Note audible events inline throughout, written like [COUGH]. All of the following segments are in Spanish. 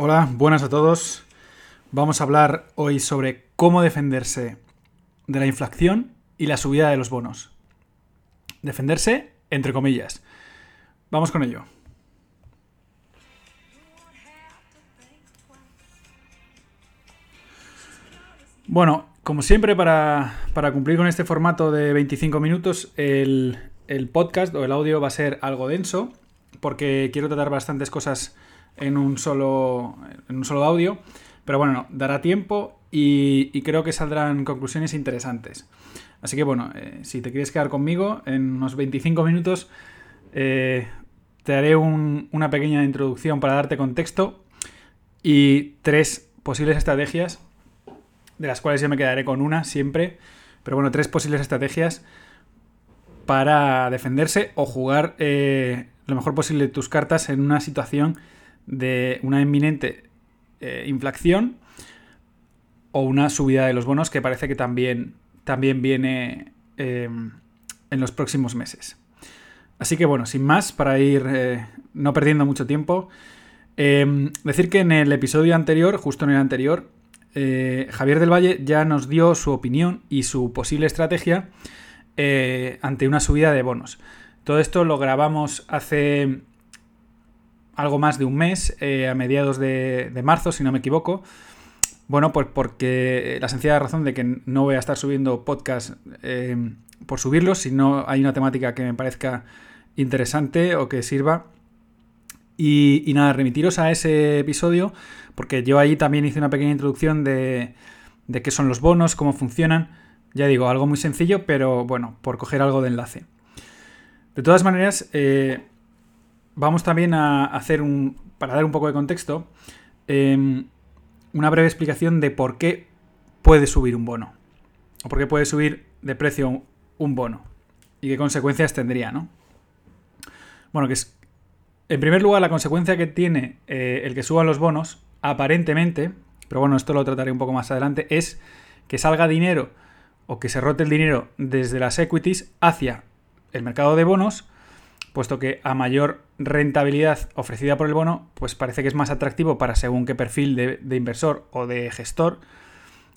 Hola, buenas a todos. Vamos a hablar hoy sobre cómo defenderse de la inflación y la subida de los bonos. Defenderse, entre comillas. Vamos con ello. Bueno, como siempre, para, cumplir con este formato de 25 minutos, el, el podcast o el audio va a ser algo denso, porque quiero tratar bastantes cosas en un solo, en un solo audio. Pero bueno, dará tiempo y, creo que saldrán conclusiones interesantes. Así que bueno, eh, si te quieres quedar conmigo, en unos 25 minutos eh, te haré una pequeña introducción para darte contexto y tres posibles estrategias, de las cuales yo me quedaré con una siempre. Pero bueno, tres posibles estrategias para defenderse o jugar eh, lo mejor posible tus cartas en una situación de una inminente eh, inflación o una subida de los bonos que parece que también, también viene em, en los próximos meses. Así que bueno, sin más, para ir eh, no perdiendo mucho tiempo, em, decir que en el episodio anterior, justo en el anterior, eh, Javier del Valle ya nos dio su opinión y su posible estrategia ante una subida de bonos. Todo esto lo grabamos hace algo más de un mes, eh, a mediados de, marzo, si no me equivoco. Bueno, pues porque la sencilla razón de que no voy a estar subiendo podcast eh, por subirlos, si no hay una temática que me parezca interesante o que sirva. Y, nada, remitiros a ese episodio, porque yo ahí también hice una pequeña introducción de, de qué son los bonos, cómo funcionan. Ya digo, algo muy sencillo, pero bueno, por coger algo de enlace. De todas maneras, eh, vamos también a hacer un, para dar un poco de contexto, em, una breve explicación de por qué puede subir un bono. O por qué puede subir de precio un bono. Y qué consecuencias tendría, ¿no? Bueno, que es. En primer lugar, la consecuencia que tiene eh, el que suban los bonos, aparentemente, pero bueno, esto lo trataré un poco más adelante, es que salga dinero o que se rote el dinero desde las equities hacia el mercado de bonos puesto que a mayor rentabilidad ofrecida por el bono, pues parece que es más atractivo para según qué perfil de, inversor o de gestor.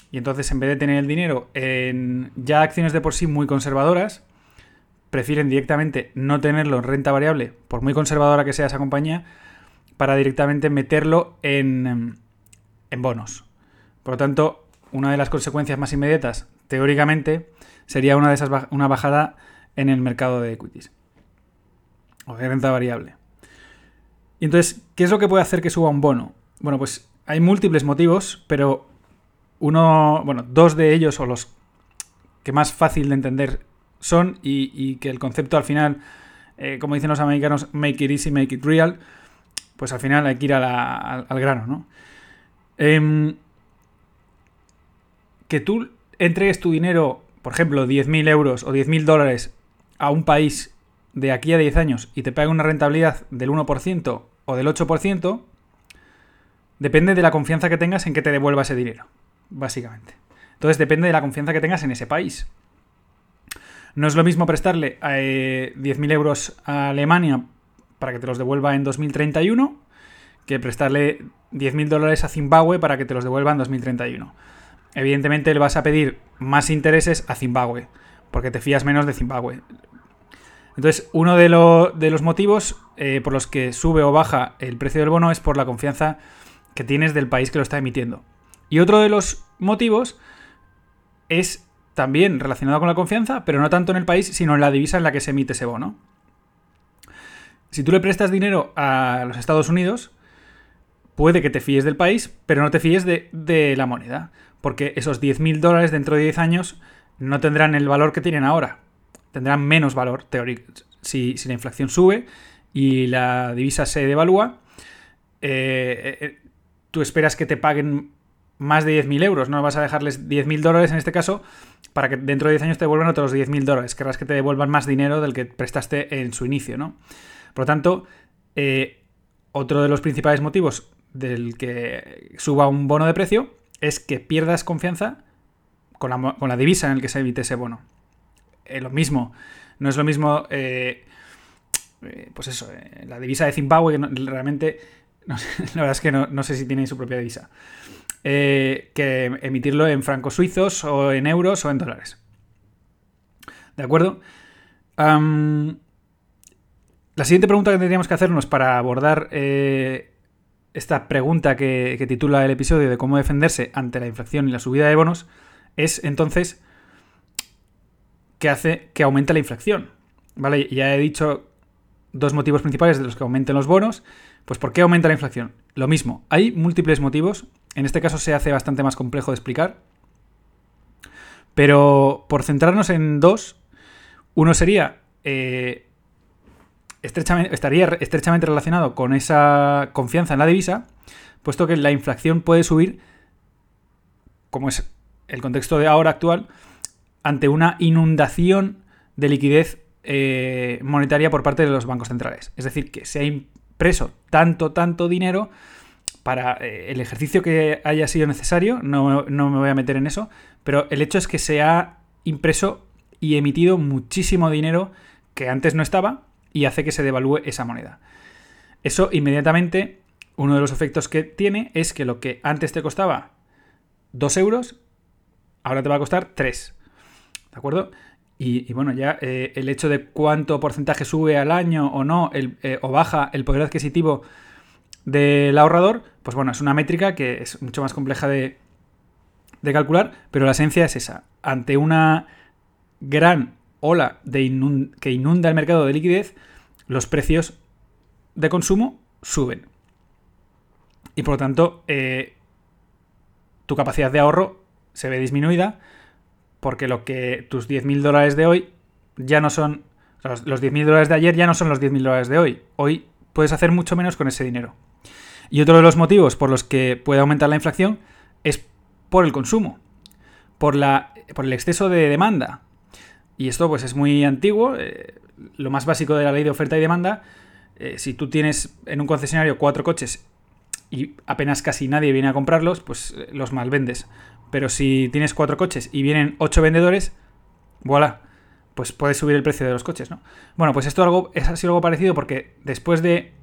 Y entonces, en vez de tener el dinero en ya acciones de por sí muy conservadoras, prefieren directamente no tenerlo en renta variable, por muy conservadora que sea esa compañía, para directamente meterlo en, en bonos. Por lo tanto, una de las consecuencias más inmediatas, teóricamente, sería una, de esas, una bajada en el mercado de equities o de renta variable. Y entonces, ¿qué es lo que puede hacer que suba un bono? Bueno, pues hay múltiples motivos, pero uno, bueno, dos de ellos o los que más fácil de entender son y, que el concepto al final, eh, como dicen los americanos, make it easy, make it real, pues al final hay que ir al, grano, ¿no? Em, que tú entregues tu dinero, por ejemplo, 10.000 euros o 10.000 dólares a un país de aquí a 10 años y te paga una rentabilidad del 1% o del 8%, depende de la confianza que tengas en que te devuelva ese dinero, básicamente. Entonces depende de la confianza que tengas en ese país. No es lo mismo prestarle 10.000 eh, euros a Alemania para que te los devuelva en 2031 que prestarle 10.000 dólares a Zimbabue para que te los devuelva en 2031. Evidentemente le vas a pedir más intereses a Zimbabue, porque te fías menos de Zimbabue. Entonces, uno de, los motivos eh, por los que sube o baja el precio del bono es por la confianza que tienes del país que lo está emitiendo. Y otro de los motivos es también relacionado con la confianza, pero no tanto en el país, sino en la divisa en la que se emite ese bono. Si tú le prestas dinero a los Estados Unidos, puede que te fíes del país, pero no te fíes de, de la moneda, porque esos 10.000 dólares dentro de 10 años no tendrán el valor que tienen ahora tendrán menos valor teórico. Si, la inflación sube y la divisa se devalúa, eh, eh, tú esperas que te paguen más de 10.000 euros, no vas a dejarles 10.000 dólares en este caso para que dentro de 10 años te devuelvan otros 10.000 dólares, querrás que te devuelvan más dinero del que prestaste en su inicio, ¿no? Por lo tanto, eh, otro de los principales motivos del que suba un bono de precio es que pierdas confianza con la, con la divisa en el que se emite ese bono. Eh, lo mismo. No es lo mismo, eh, eh, pues eso, la divisa de Zimbabue, que realmente [LAUGHS] la verdad es que no, sé si tiene su propia divisa. Que emitirlo en francos suizos o en euros o en dólares. ¿De acuerdo? la siguiente pregunta que tendríamos que hacernos para abordar esta pregunta que, titula el episodio de cómo defenderse ante la inflación y la subida de bonos es entonces qué hace que aumente la inflación. ¿Vale? Ya he dicho dos motivos principales de los que aumenten los bonos. Pues ¿por qué aumenta la inflación? Lo mismo, hay múltiples motivos. En este caso se hace bastante más complejo de explicar. Pero por centrarnos en dos, uno sería eh, estrechamente, estaría estrechamente relacionado con esa confianza en la divisa, puesto que la inflación puede subir, como es el contexto de ahora actual, ante una inundación de liquidez eh, monetaria por parte de los bancos centrales. Es decir, que se ha impreso tanto, tanto dinero para eh, el ejercicio que haya sido necesario, no, no me voy a meter en eso, pero el hecho es que se ha impreso y emitido muchísimo dinero que antes no estaba y hace que se devalúe esa moneda. Eso inmediatamente, uno de los efectos que tiene es que lo que antes te costaba 2 euros, ahora te va a costar 3. ¿De acuerdo? Y, bueno, ya eh, el hecho de cuánto porcentaje sube al año o no, eh, o baja el poder adquisitivo del ahorrador, pues bueno, es una métrica que es mucho más compleja de, de calcular, pero la esencia es esa. Ante una gran ola de que inunda el mercado de liquidez, los precios de consumo suben. Y por lo tanto, eh, tu capacidad de ahorro se ve disminuida porque lo que tus 10.000 dólares de hoy ya no son... los 10.000 dólares de ayer ya no son los 10.000 dólares de hoy. Hoy puedes hacer mucho menos con ese dinero. Y otro de los motivos por los que puede aumentar la inflación es por el consumo, por, la, por el exceso de demanda. Y esto pues es muy antiguo, eh, lo más básico de la ley de oferta y demanda. Eh, si tú tienes en un concesionario cuatro coches y apenas casi nadie viene a comprarlos, pues eh, los malvendes. Pero si tienes cuatro coches y vienen ocho vendedores, voilà, pues puedes subir el precio de los coches, ¿no? Bueno, pues esto algo, es así algo parecido porque después de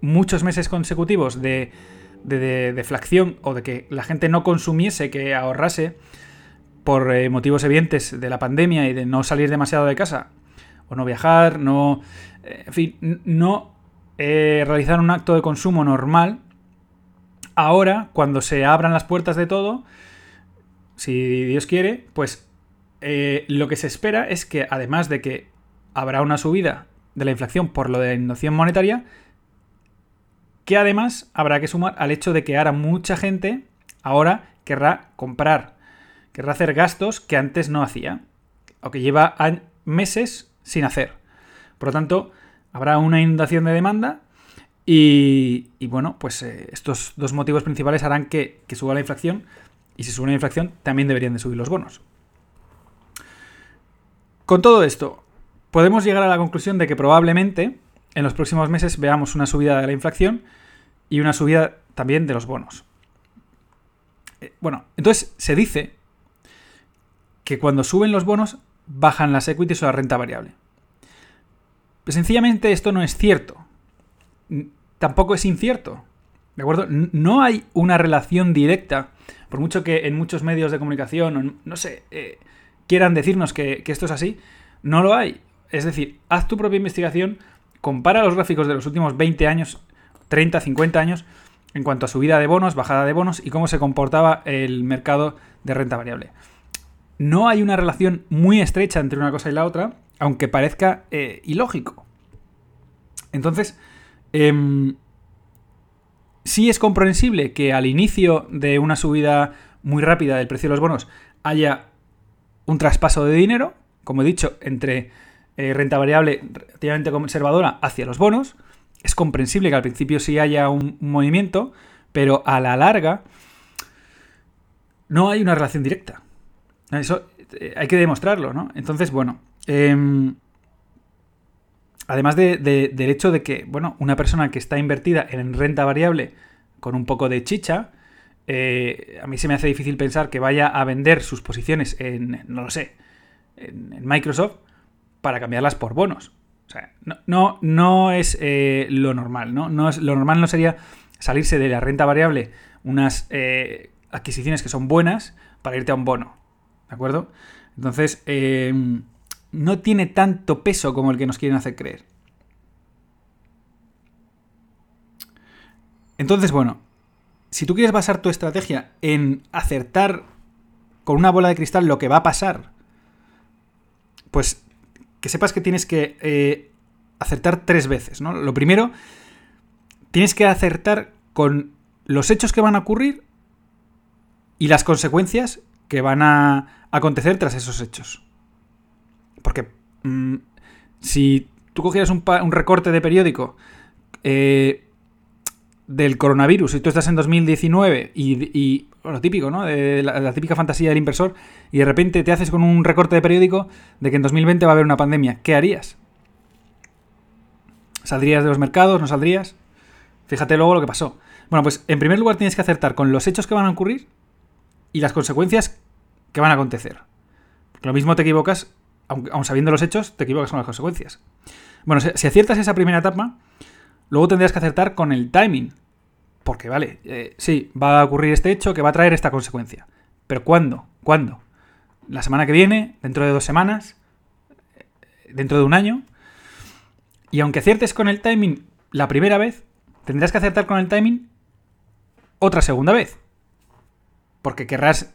muchos meses consecutivos de, de, de deflación o de que la gente no consumiese, que ahorrase, por eh, motivos evidentes de la pandemia y de no salir demasiado de casa, o no viajar, no. Eh, en fin, no eh, realizar un acto de consumo normal. Ahora, cuando se abran las puertas de todo, si Dios quiere, pues lo que se espera es que, además de que habrá una subida de la inflación por lo de la inundación monetaria, que además habrá que sumar al hecho de que ahora mucha gente ahora querrá comprar querrá hacer gastos que antes no hacía o que lleva meses sin hacer. Por lo tanto, habrá una inundación de demanda y, bueno, pues eh, estos dos motivos principales harán que, suba la inflación y si sube la inflación también deberían de subir los bonos. Con todo esto, podemos llegar a la conclusión de que probablemente en los próximos meses veamos una subida de la inflación y una subida también de los bonos. Eh, bueno, entonces se dice que cuando suben los bonos bajan las equities o la renta variable. Pues sencillamente esto no es cierto. Tampoco es incierto. ¿De acuerdo? No hay una relación directa, por mucho que en muchos medios de comunicación, no sé, eh, quieran decirnos que, que esto es así, no lo hay. Es decir, haz tu propia investigación, compara los gráficos de los últimos 20 años, 30, 50 años, en cuanto a subida de bonos, bajada de bonos y cómo se comportaba el mercado de renta variable no hay una relación muy estrecha entre una cosa y la otra, aunque parezca eh, ilógico. Entonces, em, sí es comprensible que al inicio de una subida muy rápida del precio de los bonos haya un traspaso de dinero, como he dicho, entre eh, renta variable relativamente conservadora hacia los bonos. Es comprensible que al principio sí haya un movimiento, pero a la larga no hay una relación directa. Eso eh, hay que demostrarlo, ¿no? Entonces, bueno. Em, además del hecho de que, bueno, una persona que está invertida en renta variable con un poco de chicha, eh, a mí se me hace difícil pensar que vaya a vender sus posiciones en, no lo sé, en, Microsoft para cambiarlas por bonos. O sea, no, no, es eh, lo normal, ¿no? no es, lo normal no sería salirse de la renta variable unas eh, adquisiciones que son buenas para irte a un bono. ¿De acuerdo? Entonces, eh, no tiene tanto peso como el que nos quieren hacer creer. Entonces, bueno, si tú quieres basar tu estrategia en acertar con una bola de cristal lo que va a pasar, pues que sepas que tienes que eh, acertar tres veces, ¿no? Lo primero, tienes que acertar con los hechos que van a ocurrir y las consecuencias que van a acontecer tras esos hechos. Porque mm, si tú cogieras un, recorte de periódico eh, del coronavirus y tú estás en 2019 y, lo típico, ¿no? De la, típica fantasía del inversor y de repente te haces con un recorte de periódico de que en 2020 va a haber una pandemia, ¿qué harías? ¿Saldrías de los mercados? ¿No saldrías? Fíjate luego lo que pasó. Bueno, pues en primer lugar tienes que acertar con los hechos que van a ocurrir y las consecuencias que van a acontecer. lo mismo te equivocas, aun, sabiendo los hechos, te equivocas con las consecuencias. Bueno, si, aciertas esa primera etapa, luego tendrías que acertar con el timing. Porque, vale, eh, sí, va a ocurrir este hecho que va a traer esta consecuencia. Pero ¿cuándo? ¿Cuándo? ¿La semana que viene? ¿Dentro de dos semanas? ¿Dentro de un año? Y aunque aciertes con el timing la primera vez, tendrás que acertar con el timing otra segunda vez. Porque querrás,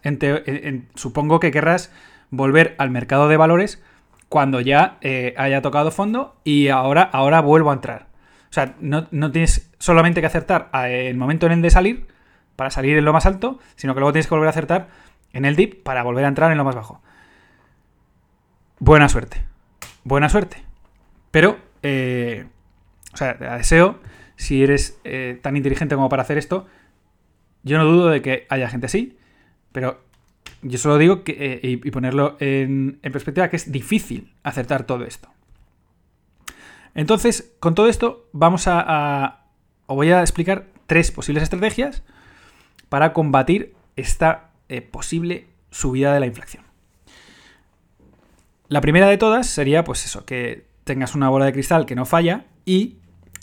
supongo que querrás volver al mercado de valores cuando ya eh, haya tocado fondo y ahora, ahora vuelvo a entrar. O sea, no, tienes solamente que acertar el momento en el de salir, para salir en lo más alto, sino que luego tienes que volver a acertar en el dip para volver a entrar en lo más bajo. Buena suerte. Buena suerte. Pero, eh, o sea, te deseo, si eres eh, tan inteligente como para hacer esto, yo no dudo de que haya gente así, pero yo solo digo que, eh, y, ponerlo en, perspectiva, que es difícil acertar todo esto. Entonces, con todo esto, vamos a, os voy a explicar tres posibles estrategias para combatir esta eh, posible subida de la inflación. La primera de todas sería, pues eso, que tengas una bola de cristal que no falla y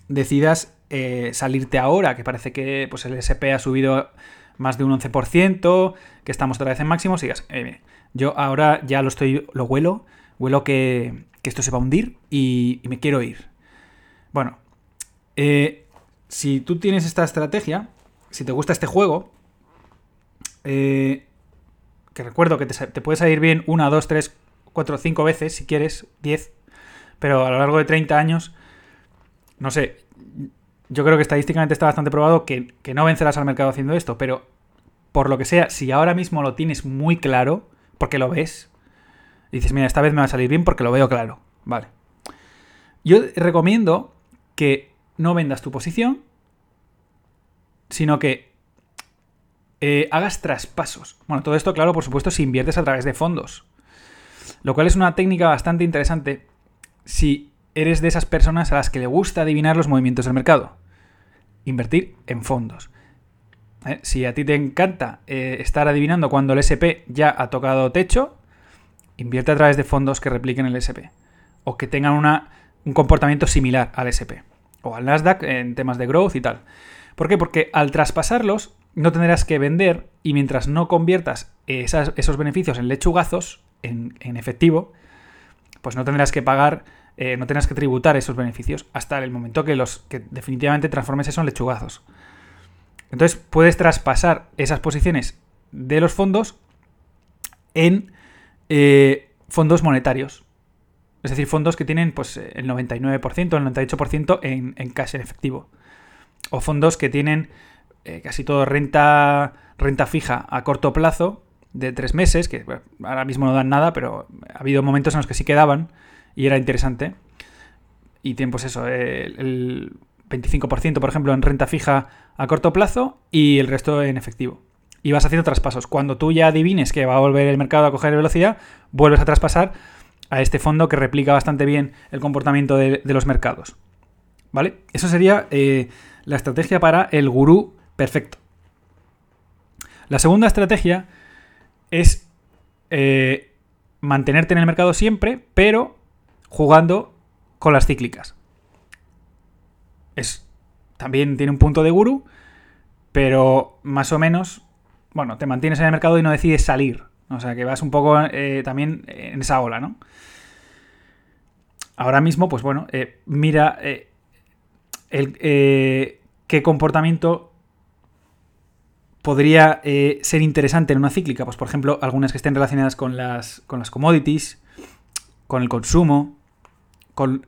decidas eh, salirte ahora, que parece que pues, el SP ha subido más de un 11%, que estamos otra vez en máximos, y digas, eh, yo ahora ya lo estoy, lo huelo, huelo que, esto se va a hundir y, me quiero ir. Bueno, eh, si tú tienes esta estrategia, si te gusta este juego, que recuerdo que te, te puede salir bien una, dos, tres, cuatro, cinco veces, si quieres, diez, pero a lo largo de 30 años, no sé, yo creo que estadísticamente está bastante probado que, no vencerás al mercado haciendo esto, pero por lo que sea, si ahora mismo lo tienes muy claro, porque lo ves, y dices, mira, esta vez me va a salir bien porque lo veo claro, vale. Yo recomiendo que no vendas tu posición, sino que eh, hagas traspasos. Bueno, todo esto, claro, por supuesto, si inviertes a través de fondos. Lo cual es una técnica bastante interesante si eres de esas personas a las que le gusta adivinar los movimientos del mercado invertir en fondos. ¿Eh? Si a ti te encanta eh, estar adivinando cuando el SP ya ha tocado techo, invierte a través de fondos que repliquen el SP o que tengan un comportamiento similar al SP o al Nasdaq en temas de growth y tal. ¿Por qué? Porque al traspasarlos no tendrás que vender y mientras no conviertas esos beneficios en lechugazos, en efectivo, pues no tendrás que pagar eh, no tengas que tributar esos beneficios hasta el momento que los que definitivamente transformes eso en lechugazos. Entonces puedes traspasar esas posiciones de los fondos en eh, fondos monetarios. Es decir, fondos que tienen pues, el 99%, el 98% en, en cash, en efectivo. O fondos que tienen eh, casi todo renta, renta fija a corto plazo de tres meses, que ahora mismo no dan nada, pero ha habido momentos en los que sí quedaban y era interesante. Y tiempos eso, el 25% por ejemplo en renta fija a corto plazo y el resto en efectivo. Y vas haciendo traspasos. Cuando tú ya adivines que va a volver el mercado a coger velocidad, vuelves a traspasar a este fondo que replica bastante bien el comportamiento de, los mercados. ¿Vale? Eso sería eh, la estrategia para el gurú perfecto. La segunda estrategia es eh, mantenerte en el mercado siempre, pero jugando con las cíclicas. Es, también tiene un punto de guru, pero más o menos, bueno, te mantienes en el mercado y no decides salir. O sea, que vas un poco eh, también en esa ola, ¿no? Ahora mismo, pues bueno, eh, mira eh, qué comportamiento podría ser interesante en una cíclica. Pues por ejemplo, algunas que estén relacionadas con las, con las commodities, con el consumo, con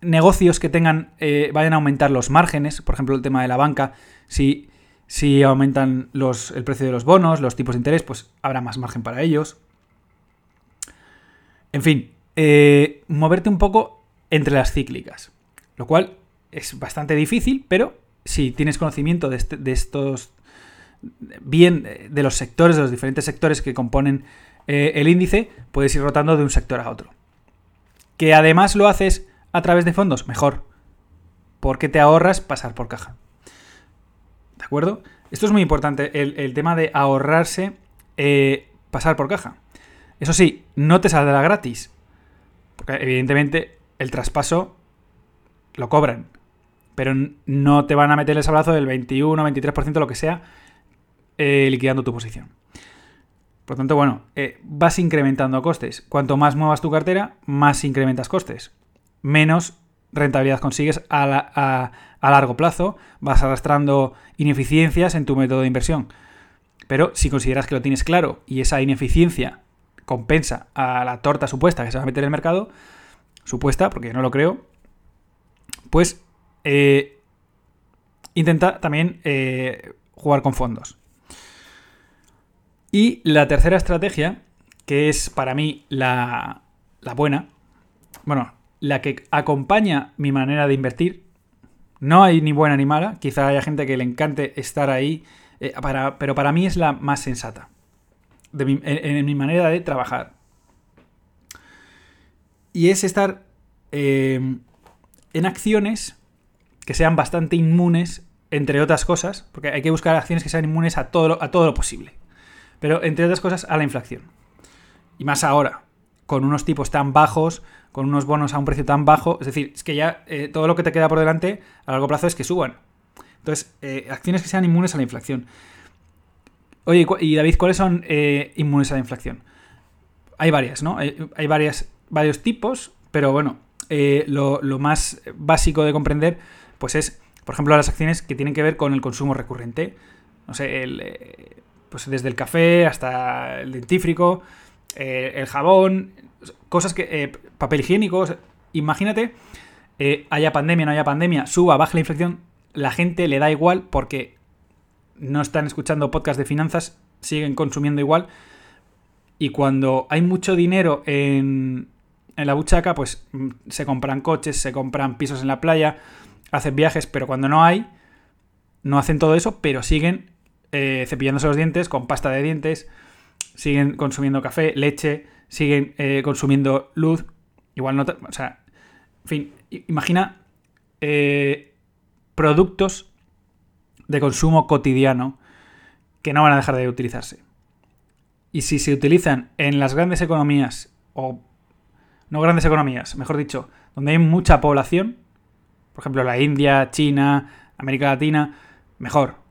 negocios que tengan, vayan a aumentar los márgenes, por ejemplo el tema de la banca, si si aumentan los, el precio de los bonos, los tipos de interés, pues habrá más margen para ellos. En fin, eh, moverte un poco entre las cíclicas. Lo cual es bastante difícil, pero si tienes conocimiento de, este, estos. bien de los sectores, de los diferentes sectores que componen eh, el índice, puedes ir rotando de un sector a otro. Que además lo haces a través de fondos, mejor. Porque te ahorras pasar por caja. ¿De acuerdo? Esto es muy importante, el, tema de ahorrarse eh, pasar por caja. Eso sí, no te saldrá gratis. Porque evidentemente el traspaso lo cobran. Pero no te van a meter el sablazo del 21, 23%, lo que sea, eh, liquidando tu posición. Por tanto, bueno, eh, vas incrementando costes. Cuanto más muevas tu cartera, más incrementas costes. Menos rentabilidad consigues a, largo plazo, vas arrastrando ineficiencias en tu método de inversión. Pero si consideras que lo tienes claro y esa ineficiencia compensa a la torta supuesta que se va a meter en el mercado, supuesta, porque no lo creo, pues eh, intenta también eh, jugar con fondos. Y la tercera estrategia, que es para mí la, buena, bueno, la que acompaña mi manera de invertir. No hay ni buena ni mala, quizá haya gente que le encante estar ahí, eh, pero para mí es la más sensata en, mi manera de trabajar. Y es estar em, en acciones que sean bastante inmunes, entre otras cosas, porque hay que buscar acciones que sean inmunes a todo a todo lo posible. Pero entre otras cosas a la inflación. Y más ahora, con unos tipos tan bajos, con unos bonos a un precio tan bajo. Es decir, es que ya eh, todo lo que te queda por delante a largo plazo es que suban. Entonces, eh, acciones que sean inmunes a la inflación. Oye, y David, ¿cuáles son eh, inmunes a la inflación? Hay varias, ¿no? Hay, varias, varios tipos, pero bueno, lo, lo, más básico de comprender, pues es, por ejemplo, las acciones que tienen que ver con el consumo recurrente. No sé, el, pues desde el café hasta el dentífrico, el jabón, cosas que. Eh, papel higiénico. Imagínate, eh, haya pandemia, no haya pandemia, suba, baja la inflación, la gente le da igual porque no están escuchando podcast de finanzas, siguen consumiendo igual. Y cuando hay mucho dinero en, en la buchaca, pues mm, se compran coches, se compran pisos en la playa, hacen viajes, pero cuando no hay, no hacen todo eso, pero siguen eh, cepillándose los dientes con pasta de dientes, siguen consumiendo café, leche, siguen eh, consumiendo luz. Igual no. O sea, en fin, imagina eh, productos de consumo cotidiano que no van a dejar de utilizarse. Y si se utilizan en las grandes economías, o no grandes economías, mejor dicho, donde hay mucha población, por ejemplo la India, China, América Latina, mejor,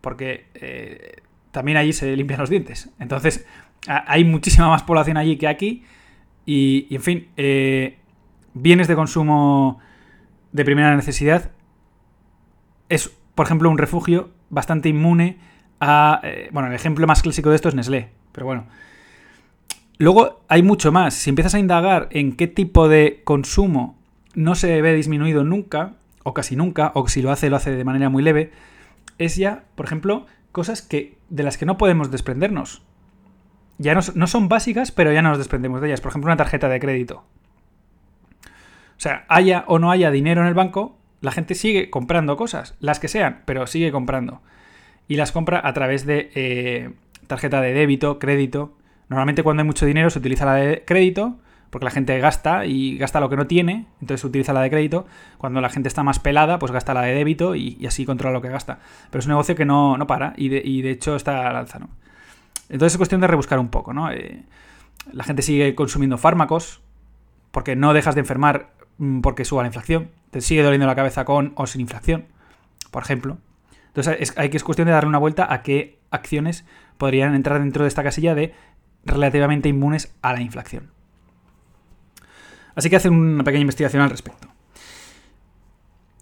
porque eh, también allí se limpian los dientes. Entonces, hay muchísima más población allí que aquí. Y, en fin, eh, bienes de consumo de primera necesidad es, por ejemplo, un refugio bastante inmune a... Eh, bueno, el ejemplo más clásico de esto es Nestlé, pero bueno. Luego hay mucho más. Si empiezas a indagar en qué tipo de consumo no se ve disminuido nunca, o casi nunca, o si lo hace, lo hace de manera muy leve, es ya, por ejemplo, cosas que, de las que no podemos desprendernos ya no, son básicas, pero ya nos desprendemos de ellas. Por ejemplo, una tarjeta de crédito. O sea, haya o no haya dinero en el banco, la gente sigue comprando cosas, las que sean, pero sigue comprando. Y las compra a través de eh, tarjeta de débito, crédito. Normalmente cuando hay mucho dinero se utiliza la de crédito, porque la gente gasta y gasta lo que no tiene, entonces utiliza la de crédito. Cuando la gente está más pelada, pues gasta la de débito y, así controla lo que gasta. Pero es un negocio que no, para y de, y de hecho está al alza, ¿no? Entonces es cuestión de rebuscar un poco, ¿no? Eh, la gente sigue consumiendo fármacos porque no dejas de enfermar mm, porque suba la inflación. Te sigue doliendo la cabeza con o sin inflación, por ejemplo. Entonces es, hay que es cuestión de darle una vuelta a qué acciones podrían entrar dentro de esta casilla de relativamente inmunes a la inflación. Así que hacer una pequeña investigación al respecto.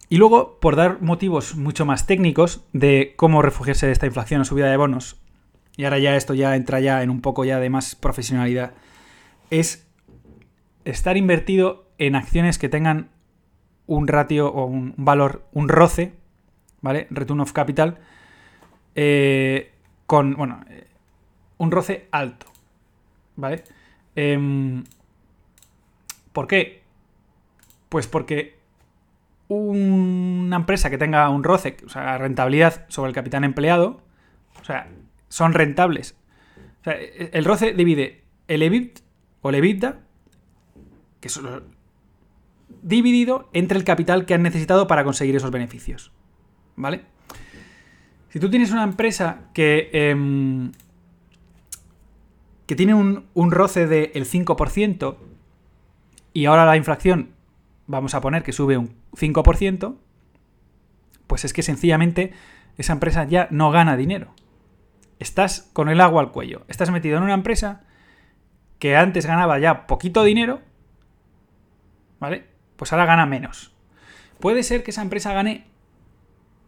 Y luego, por dar motivos mucho más técnicos de cómo refugiarse de esta inflación o subida de bonos, y ahora ya esto ya entra ya en un poco ya de más profesionalidad, es estar invertido en acciones que tengan un ratio o un valor, un roce, ¿vale? Return of capital, eh, con, bueno, eh, un roce alto, ¿vale? Em, ¿Por qué? Pues porque una empresa que tenga un roce, o sea, rentabilidad sobre el capital empleado, o sea, son rentables. O sea, el roce divide el EBIT o el EBITDA, que es dividido entre el capital que han necesitado para conseguir esos beneficios. ¿Vale? Si tú tienes una empresa que, em, que tiene un, un roce del 5% y ahora la inflación, vamos a poner que sube un 5%, pues es que sencillamente esa empresa ya no gana dinero. Estás con el agua al cuello. Estás metido en una empresa que antes ganaba ya poquito dinero, ¿vale? Pues ahora gana menos. Puede ser que esa empresa gane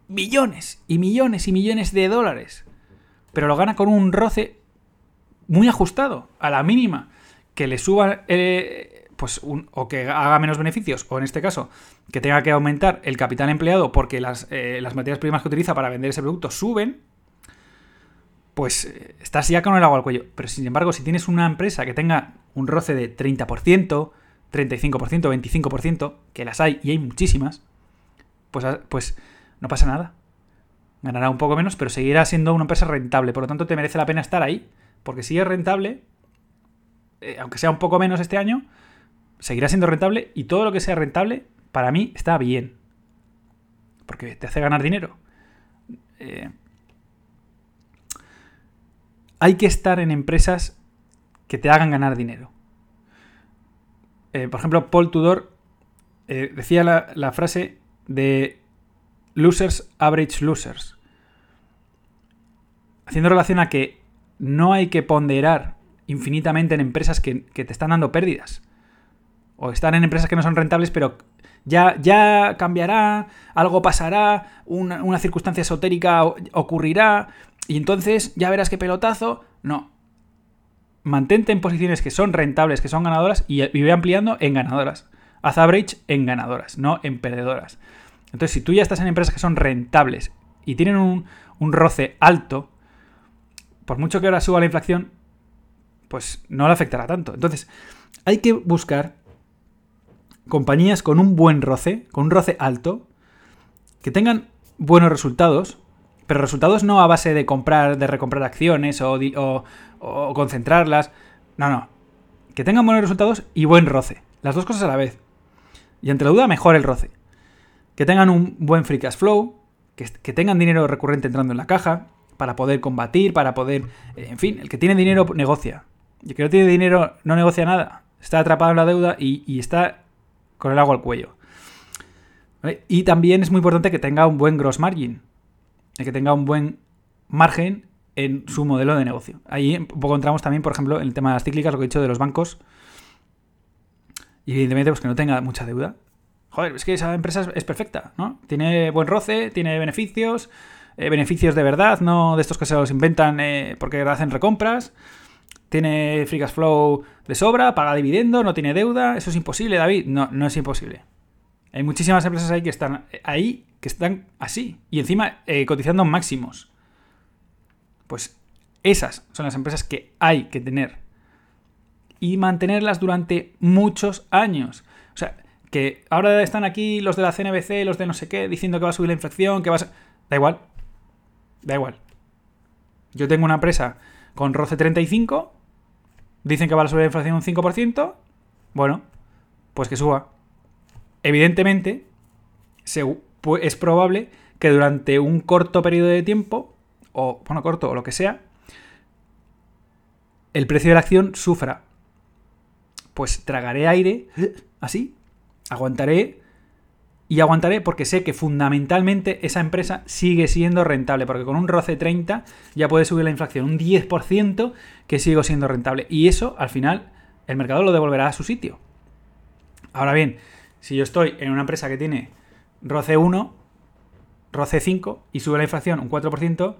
millones y millones y millones de dólares, pero lo gana con un roce muy ajustado, a la mínima, que le suba eh, pues o que haga menos beneficios, o en este caso, que tenga que aumentar el capital empleado porque las, eh, materias primas que utiliza para vender ese producto suben, pues eh, estás ya con el agua al cuello. Pero sin embargo, si tienes una empresa que tenga un roce de 30%, 35%, 25%, que las hay y hay muchísimas, pues, ah, pues no pasa nada. Ganará un poco menos, pero seguirá siendo una empresa rentable. Por lo tanto, te merece la pena estar ahí, porque si es rentable, eh, aunque sea un poco menos este año, seguirá siendo rentable y todo lo que sea rentable, para mí, está bien. Porque te hace ganar dinero. Eh, hay que estar en empresas que te hagan ganar dinero. Eh, por ejemplo, Paul Tudor eh, decía la, frase de losers, average losers. Haciendo relación a que no hay que ponderar infinitamente en empresas que te están dando pérdidas o están en empresas que no son rentables, pero ya, ya cambiará, algo pasará, una, circunstancia esotérica ocurrirá, y entonces ya verás qué pelotazo. No. Mantente en posiciones que son rentables, que son ganadoras, y, ve ampliando en ganadoras. Haz average en ganadoras, no en perdedoras. Entonces, si tú ya estás en empresas que son rentables y tienen un, un roce alto, por mucho que ahora suba la inflación, pues no le afectará tanto. Entonces, hay que buscar compañías con un buen roce, con un roce alto, que tengan buenos resultados, pero resultados no a base de comprar, de recomprar acciones o, concentrarlas. No, no. Que tengan buenos resultados y buen roce. Las dos cosas a la vez. Y ante la duda, mejor el roce. Que tengan un buen free cash flow, que, tengan dinero recurrente entrando en la caja, para poder combatir, para poder... En fin, el que tiene dinero negocia. Y el que no tiene dinero no negocia nada. Está atrapado en la deuda y está con el agua al cuello. Y también es muy importante que tenga un buen gross margin, que tenga un buen margen en su modelo de negocio. Ahí un poco entramos también, por ejemplo, en el tema de las cíclicas, lo que he dicho de los bancos. Y evidentemente, pues que no tenga mucha deuda. Joder, es que esa empresa es perfecta, ¿no? Tiene buen roce, tiene beneficios, eh, beneficios de verdad, no de estos que se los inventan eh, porque hacen recompras tiene free cash flow de sobra, paga dividendo, no tiene deuda. Eso es imposible, David. No, no es imposible. Hay muchísimas empresas ahí que están ahí, que están así. Y encima eh, cotizando máximos. Pues esas son las empresas que hay que tener. Y mantenerlas durante muchos años. O sea, que ahora están aquí los de la CNBC, los de no sé qué, diciendo que va a subir la inflación, que va a... Da igual. Da igual. Yo tengo una empresa con roce 35 Dicen que va a subir la inflación un 5%. Bueno, pues que suba. Evidentemente, es probable que durante un corto periodo de tiempo, o bueno, corto o lo que sea, el precio de la acción sufra. Pues tragaré aire, [LAUGHS] así, Aguantaré y aguantaré porque sé que fundamentalmente esa empresa sigue siendo rentable, porque con un roce 30 ya puede subir la inflación un 10% que sigo siendo rentable. Y eso, al final, el mercado lo devolverá a su sitio. Ahora bien, si yo estoy en una empresa que tiene roce 1, roce 5 y sube la inflación un 4%,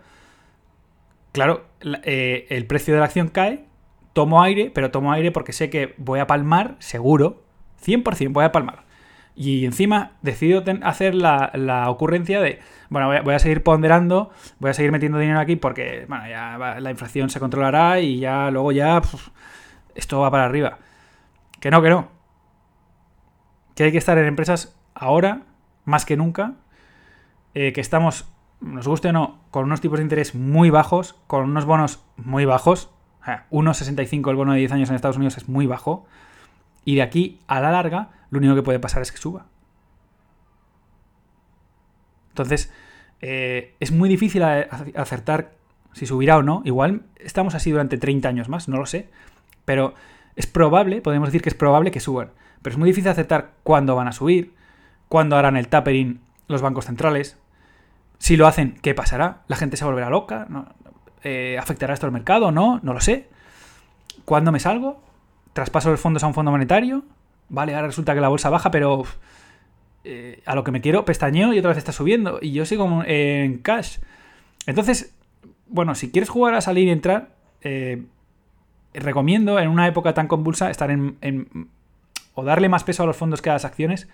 claro, eh, el precio de la acción cae, tomo aire, pero tomo aire porque sé que voy a palmar, seguro, 100% voy a palmar. Y encima decido hacer la, ocurrencia de, bueno, voy a, seguir ponderando, voy a seguir metiendo dinero aquí porque, bueno, ya la inflación se controlará y ya luego ya esto va para arriba. Que no, que no. Que hay que estar en empresas ahora, más que nunca, eh, que estamos, nos guste o no, con unos tipos de interés muy bajos, con unos bonos muy bajos. 1,65 el bono de 10 años en Estados Unidos es muy bajo. Y de aquí a la larga, lo único que puede pasar es que suba. Entonces, eh, es muy difícil acertar si subirá o no. Igual estamos así durante 30 años más, no lo sé. Pero es probable, podemos decir que es probable que suban. Pero es muy difícil acertar cuándo van a subir, cuándo harán el tapering los bancos centrales. Si lo hacen, ¿qué pasará? ¿La gente se volverá loca? Eh, ¿Afectará esto al mercado? No, no lo sé. ¿Cuándo me salgo? traspaso los fondos a un fondo monetario, vale, ahora resulta que la bolsa baja, pero eh, a lo que me quiero pestañeo y otra vez está subiendo y yo sigo en cash. Entonces, bueno, si quieres jugar a salir y entrar, eh, recomiendo en una época tan convulsa estar en, o darle más peso a los fondos que a las acciones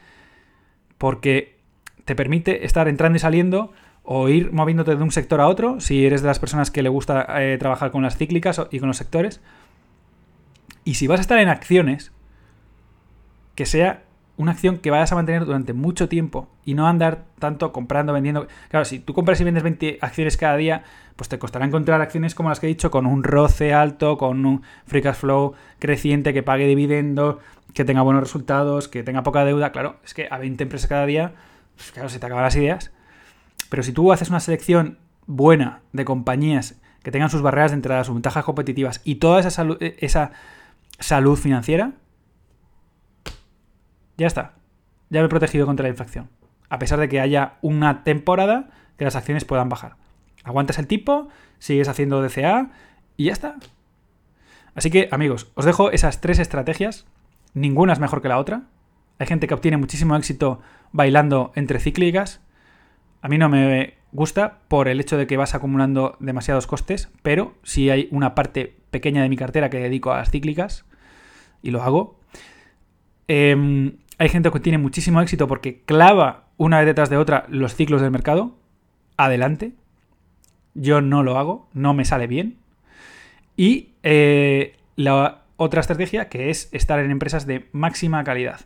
porque te permite estar entrando y saliendo o ir moviéndote de un sector a otro si eres de las personas que le gusta eh, trabajar con las cíclicas y con los sectores y si vas a estar en acciones, que sea una acción que vayas a mantener durante mucho tiempo y no andar tanto comprando, vendiendo. Claro, si tú compras y vendes 20 acciones cada día, pues te costará encontrar acciones como las que he dicho, con un roce alto, con un free cash flow creciente, que pague dividendo, que tenga buenos resultados, que tenga poca deuda. Claro, es que a 20 empresas cada día, pues claro, se te acaban las ideas. Pero si tú haces una selección buena de compañías que tengan sus barreras de entrada, sus ventajas competitivas y toda esa, esa salud financiera, ya está. Ya me he protegido contra la inflación. A pesar de que haya una temporada que las acciones puedan bajar. Aguantas el tipo, sigues haciendo DCA y ya está. Así que, amigos, os dejo esas tres estrategias. Ninguna es mejor que la otra. Hay gente que obtiene muchísimo éxito bailando entre cíclicas. A mí no me gusta por el hecho de que vas acumulando demasiados costes, pero si hay una parte pequeña de mi cartera que dedico a las cíclicas y lo hago. Em, hay gente que tiene muchísimo éxito porque clava una vez detrás de otra los ciclos del mercado. Adelante. Yo no lo hago, no me sale bien. Y eh, la otra estrategia que es estar en empresas de máxima calidad,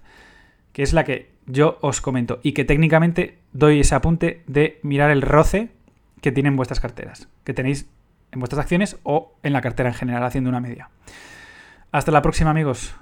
que es la que yo os comento y que técnicamente doy ese apunte de mirar el roce que tienen vuestras carteras, que tenéis en vuestras acciones o en la cartera en general haciendo una media. Hasta la próxima amigos.